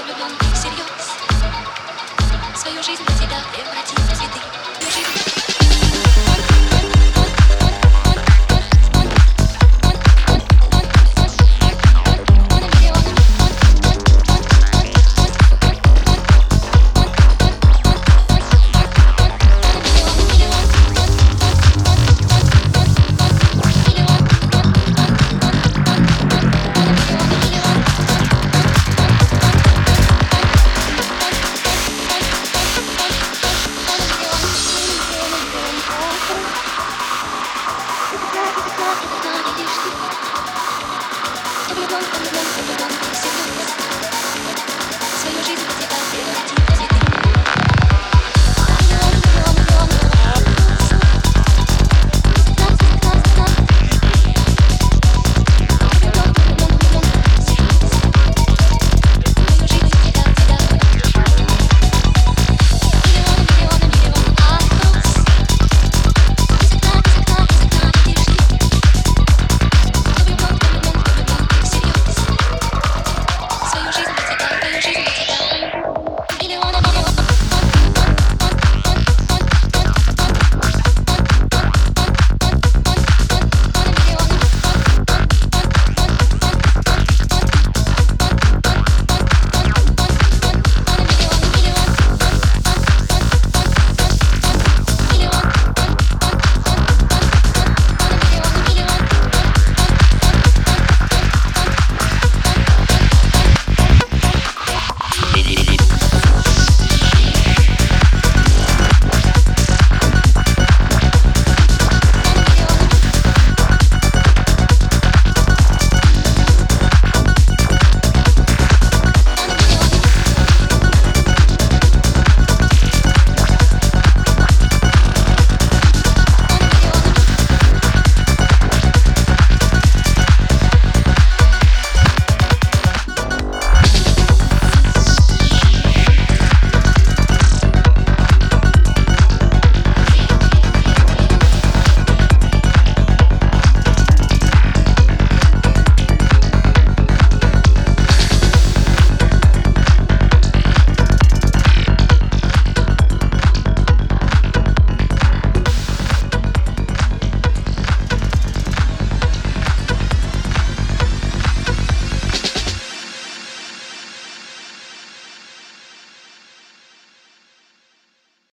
влюблен всерьез Свою жизнь в тебя превратит в цветы